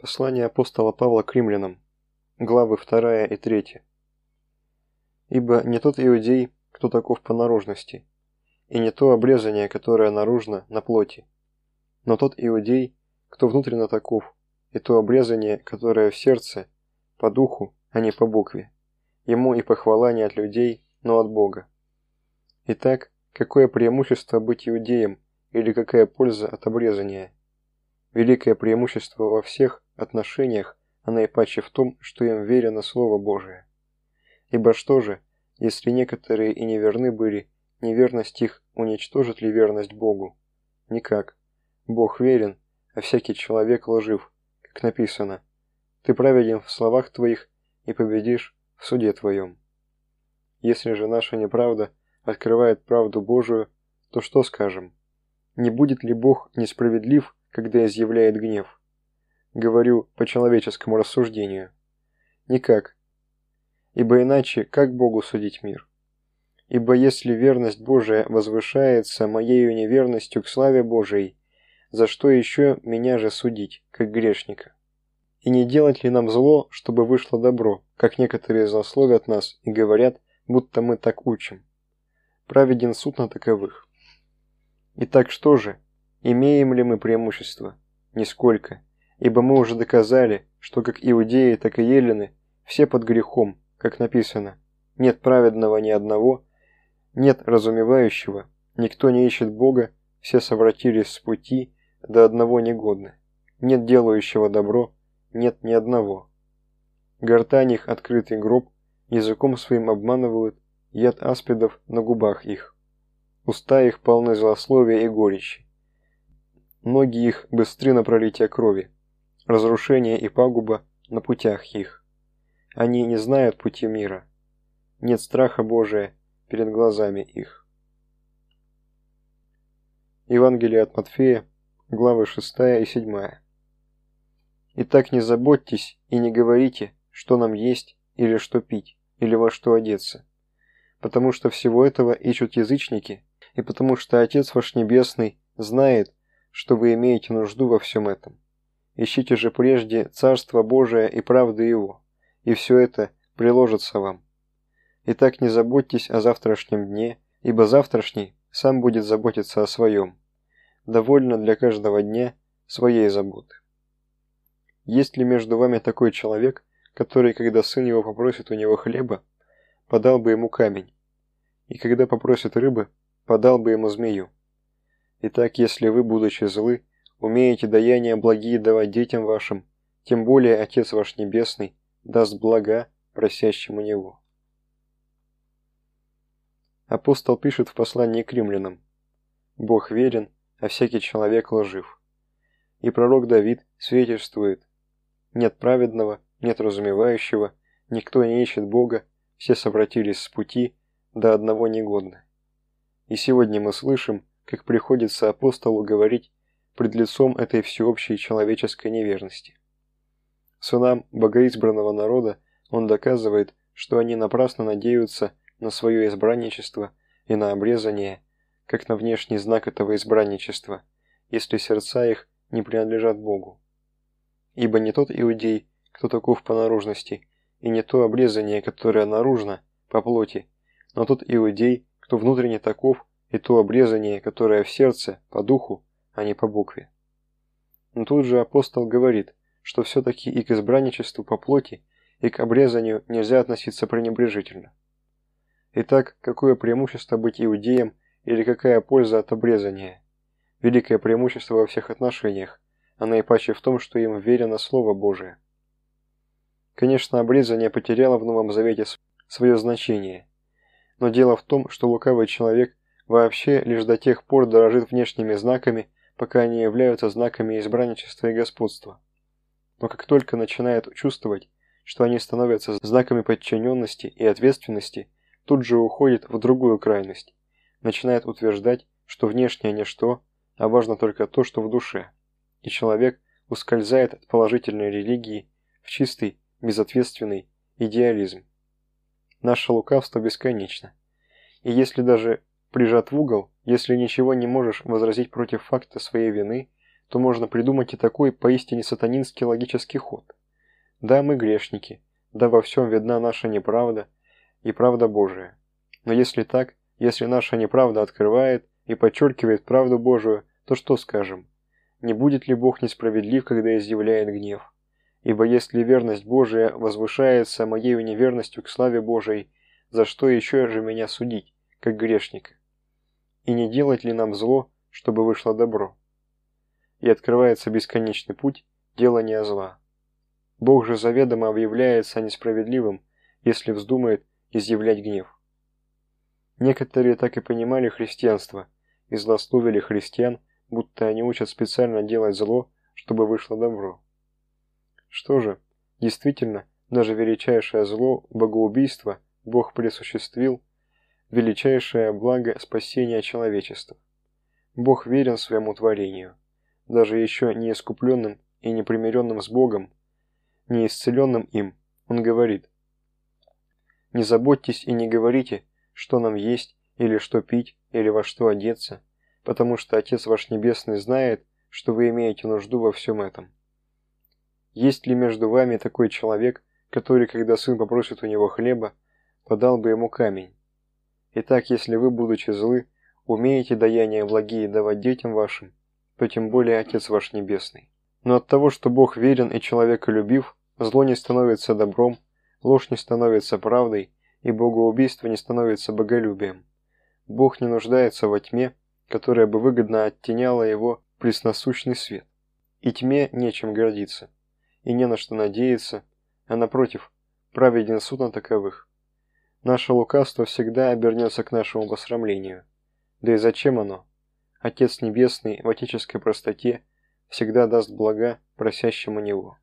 Послание апостола Павла к римлянам, главы 2 и 3. Ибо не тот иудей, кто таков по наружности, и не то обрезание, которое наружно на плоти, но тот иудей, кто внутренно таков, и то обрезание, которое в сердце, по духу, а не по букве. Ему и похвала не от людей, но от Бога. Итак, какое преимущество быть иудеем, или какая польза от обрезания? Великое преимущество во всех отношениях, а наипаче в том, что им верено Слово Божие. Ибо что же, если некоторые и неверны были, неверность их уничтожит ли верность Богу? Никак. Бог верен, а всякий человек лжив, как написано. Ты праведен в словах твоих и победишь в суде твоем. Если же наша неправда открывает правду Божию, то что скажем? Не будет ли Бог несправедлив, когда изъявляет гнев? Говорю по человеческому рассуждению. Никак. Ибо иначе как Богу судить мир? Ибо если верность Божия возвышается моею неверностью к славе Божией, за что еще меня же судить, как грешника? И не делать ли нам зло, чтобы вышло добро, как некоторые злословят нас и говорят, будто мы так учим? Праведен суд на таковых. Итак, что же? Имеем ли мы преимущество? Нисколько ибо мы уже доказали, что как иудеи, так и елены все под грехом, как написано. Нет праведного ни одного, нет разумевающего, никто не ищет Бога, все совратились с пути, до одного негодны. Нет делающего добро, нет ни одного. Гортань их открытый гроб, языком своим обманывают, яд аспидов на губах их. Уста их полны злословия и горечи. Ноги их быстры на пролитие крови разрушение и пагуба на путях их. Они не знают пути мира. Нет страха Божия перед глазами их. Евангелие от Матфея, главы 6 и 7. Итак, не заботьтесь и не говорите, что нам есть или что пить, или во что одеться. Потому что всего этого ищут язычники, и потому что Отец ваш Небесный знает, что вы имеете нужду во всем этом. Ищите же прежде Царство Божие и правды Его, и все это приложится вам. Итак, не заботьтесь о завтрашнем дне, ибо завтрашний сам будет заботиться о своем. Довольно для каждого дня своей заботы. Есть ли между вами такой человек, который, когда сын его попросит у него хлеба, подал бы ему камень, и когда попросит рыбы, подал бы ему змею? Итак, если вы, будучи злы, умеете даяния благие давать детям вашим, тем более Отец ваш Небесный даст блага просящему Него. Апостол пишет в послании к римлянам «Бог верен, а всякий человек лжив». И пророк Давид свидетельствует «Нет праведного, нет разумевающего, никто не ищет Бога, все совратились с пути, до одного негодны». И сегодня мы слышим, как приходится апостолу говорить пред лицом этой всеобщей человеческой неверности. Сынам богоизбранного народа он доказывает, что они напрасно надеются на свое избранничество и на обрезание, как на внешний знак этого избранничества, если сердца их не принадлежат Богу. Ибо не тот иудей, кто таков по наружности, и не то обрезание, которое наружно, по плоти, но тот иудей, кто внутренне таков, и то обрезание, которое в сердце, по духу, а не по букве. Но тут же апостол говорит, что все-таки и к избранничеству по плоти, и к обрезанию нельзя относиться пренебрежительно. Итак, какое преимущество быть иудеем или какая польза от обрезания? Великое преимущество во всех отношениях, а наипаче в том, что им верено Слово Божие. Конечно, обрезание потеряло в Новом Завете свое значение, но дело в том, что лукавый человек вообще лишь до тех пор дорожит внешними знаками, пока они являются знаками избранничества и господства. Но как только начинает чувствовать, что они становятся знаками подчиненности и ответственности, тут же уходит в другую крайность, начинает утверждать, что внешнее ничто, а важно только то, что в душе, и человек ускользает от положительной религии в чистый, безответственный идеализм. Наше лукавство бесконечно. И если даже прижат в угол, если ничего не можешь возразить против факта своей вины, то можно придумать и такой поистине сатанинский логический ход. Да, мы грешники, да во всем видна наша неправда и правда Божия. Но если так, если наша неправда открывает и подчеркивает правду Божию, то что скажем? Не будет ли Бог несправедлив, когда изъявляет гнев? Ибо если верность Божия возвышается моей неверностью к славе Божией, за что еще же меня судить, как грешника? И не делать ли нам зло, чтобы вышло добро? И открывается бесконечный путь делания зла. Бог же заведомо объявляется несправедливым, если вздумает изъявлять гнев. Некоторые так и понимали христианство и злословили христиан, будто они учат специально делать зло, чтобы вышло добро. Что же, действительно, даже величайшее зло, богоубийство, Бог присуществил, величайшее благо спасения человечества. Бог верен своему творению, даже еще не искупленным и не примиренным с Богом, не исцеленным им, Он говорит, «Не заботьтесь и не говорите, что нам есть, или что пить, или во что одеться, потому что Отец ваш Небесный знает, что вы имеете нужду во всем этом. Есть ли между вами такой человек, который, когда сын попросит у него хлеба, подал бы ему камень? Итак, если вы, будучи злы, умеете даяния благие давать детям вашим, то тем более Отец ваш Небесный. Но от того, что Бог верен и человеколюбив, зло не становится добром, ложь не становится правдой, и богоубийство не становится боголюбием. Бог не нуждается во тьме, которая бы выгодно оттеняла его пресносущный свет. И тьме нечем гордиться, и не на что надеяться, а напротив, праведен суд на таковых. Наше лукавство всегда обернется к нашему посрамлению. Да и зачем оно? Отец Небесный в отеческой простоте всегда даст блага просящему Него.